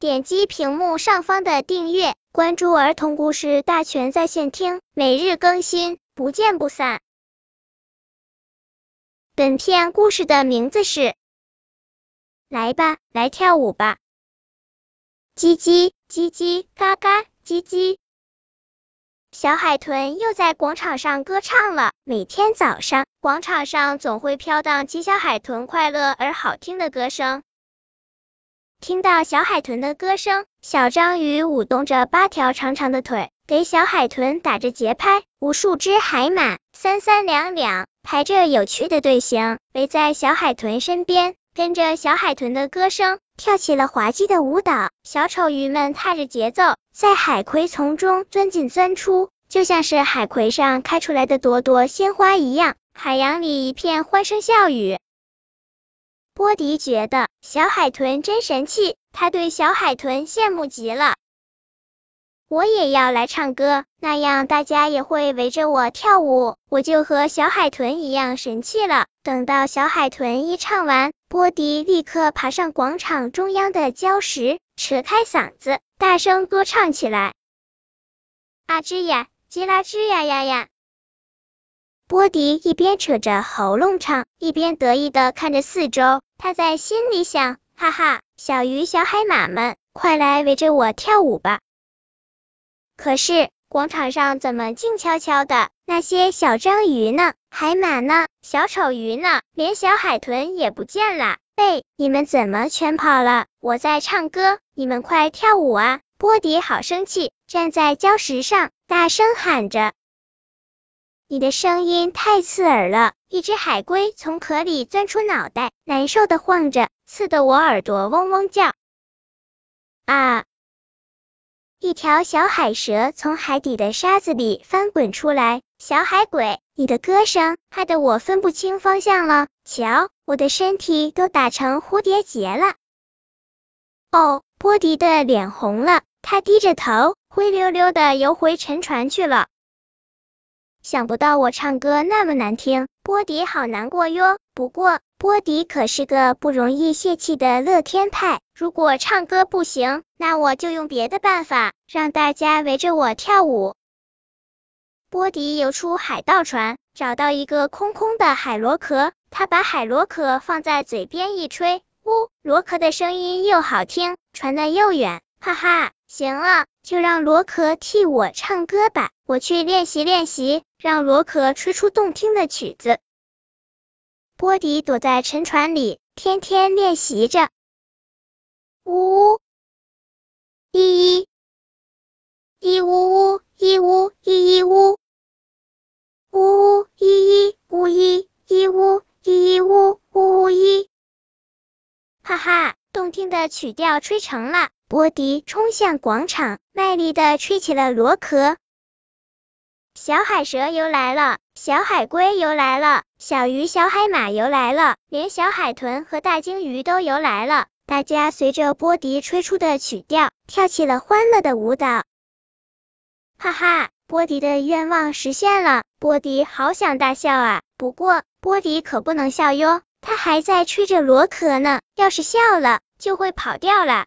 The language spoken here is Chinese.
点击屏幕上方的订阅，关注儿童故事大全在线听，每日更新，不见不散。本片故事的名字是《来吧，来跳舞吧》。叽叽叽叽，嘎嘎叽叽。小海豚又在广场上歌唱了。每天早上，广场上总会飘荡起小海豚快乐而好听的歌声。听到小海豚的歌声，小章鱼舞动着八条长长的腿，给小海豚打着节拍。无数只海马三三两两排着有趣的队形，围在小海豚身边，跟着小海豚的歌声跳起了滑稽的舞蹈。小丑鱼们踏着节奏。在海葵丛中钻进钻出，就像是海葵上开出来的朵朵鲜花一样。海洋里一片欢声笑语。波迪觉得小海豚真神气，他对小海豚羡慕极了。我也要来唱歌，那样大家也会围着我跳舞，我就和小海豚一样神气了。等到小海豚一唱完，波迪立刻爬上广场中央的礁石，扯开嗓子。大声歌唱起来，啊吱呀，叽啦吱呀呀呀！波迪一边扯着喉咙唱，一边得意的看着四周。他在心里想：哈哈，小鱼小海马们，快来围着我跳舞吧！可是广场上怎么静悄悄的？那些小章鱼呢？海马呢？小丑鱼呢？连小海豚也不见了。喂，你们怎么全跑了？我在唱歌，你们快跳舞啊！波迪好生气，站在礁石上，大声喊着：“你的声音太刺耳了！”一只海龟从壳里钻出脑袋，难受的晃着，刺得我耳朵嗡嗡叫。啊！一条小海蛇从海底的沙子里翻滚出来，小海鬼。你的歌声害得我分不清方向了，瞧，我的身体都打成蝴蝶结了。哦，波迪的脸红了，他低着头，灰溜溜的游回沉船去了。想不到我唱歌那么难听，波迪好难过哟。不过，波迪可是个不容易泄气的乐天派，如果唱歌不行，那我就用别的办法让大家围着我跳舞。波迪游出海盗船，找到一个空空的海螺壳，他把海螺壳放在嘴边一吹，呜，螺壳的声音又好听，传得又远。哈哈，行了，就让螺壳替我唱歌吧，我去练习练习，让螺壳吹出动听的曲子。波迪躲在沉船里，天天练习着。呜呜，一，一呜呜，一呜一呜。呜呜一一呜一一呜一一呜呜呜一，哈哈，动听的曲调吹成了。波迪冲向广场，卖力的吹起了螺壳。小海蛇游来了，小海龟游来了，小鱼小海马游来了，连小海豚和大鲸鱼都游来了。大家随着波迪吹出的曲调，跳起了欢乐的舞蹈。哈哈。波迪的愿望实现了，波迪好想大笑啊！不过波迪可不能笑哟，他还在吹着螺壳呢，要是笑了就会跑掉了。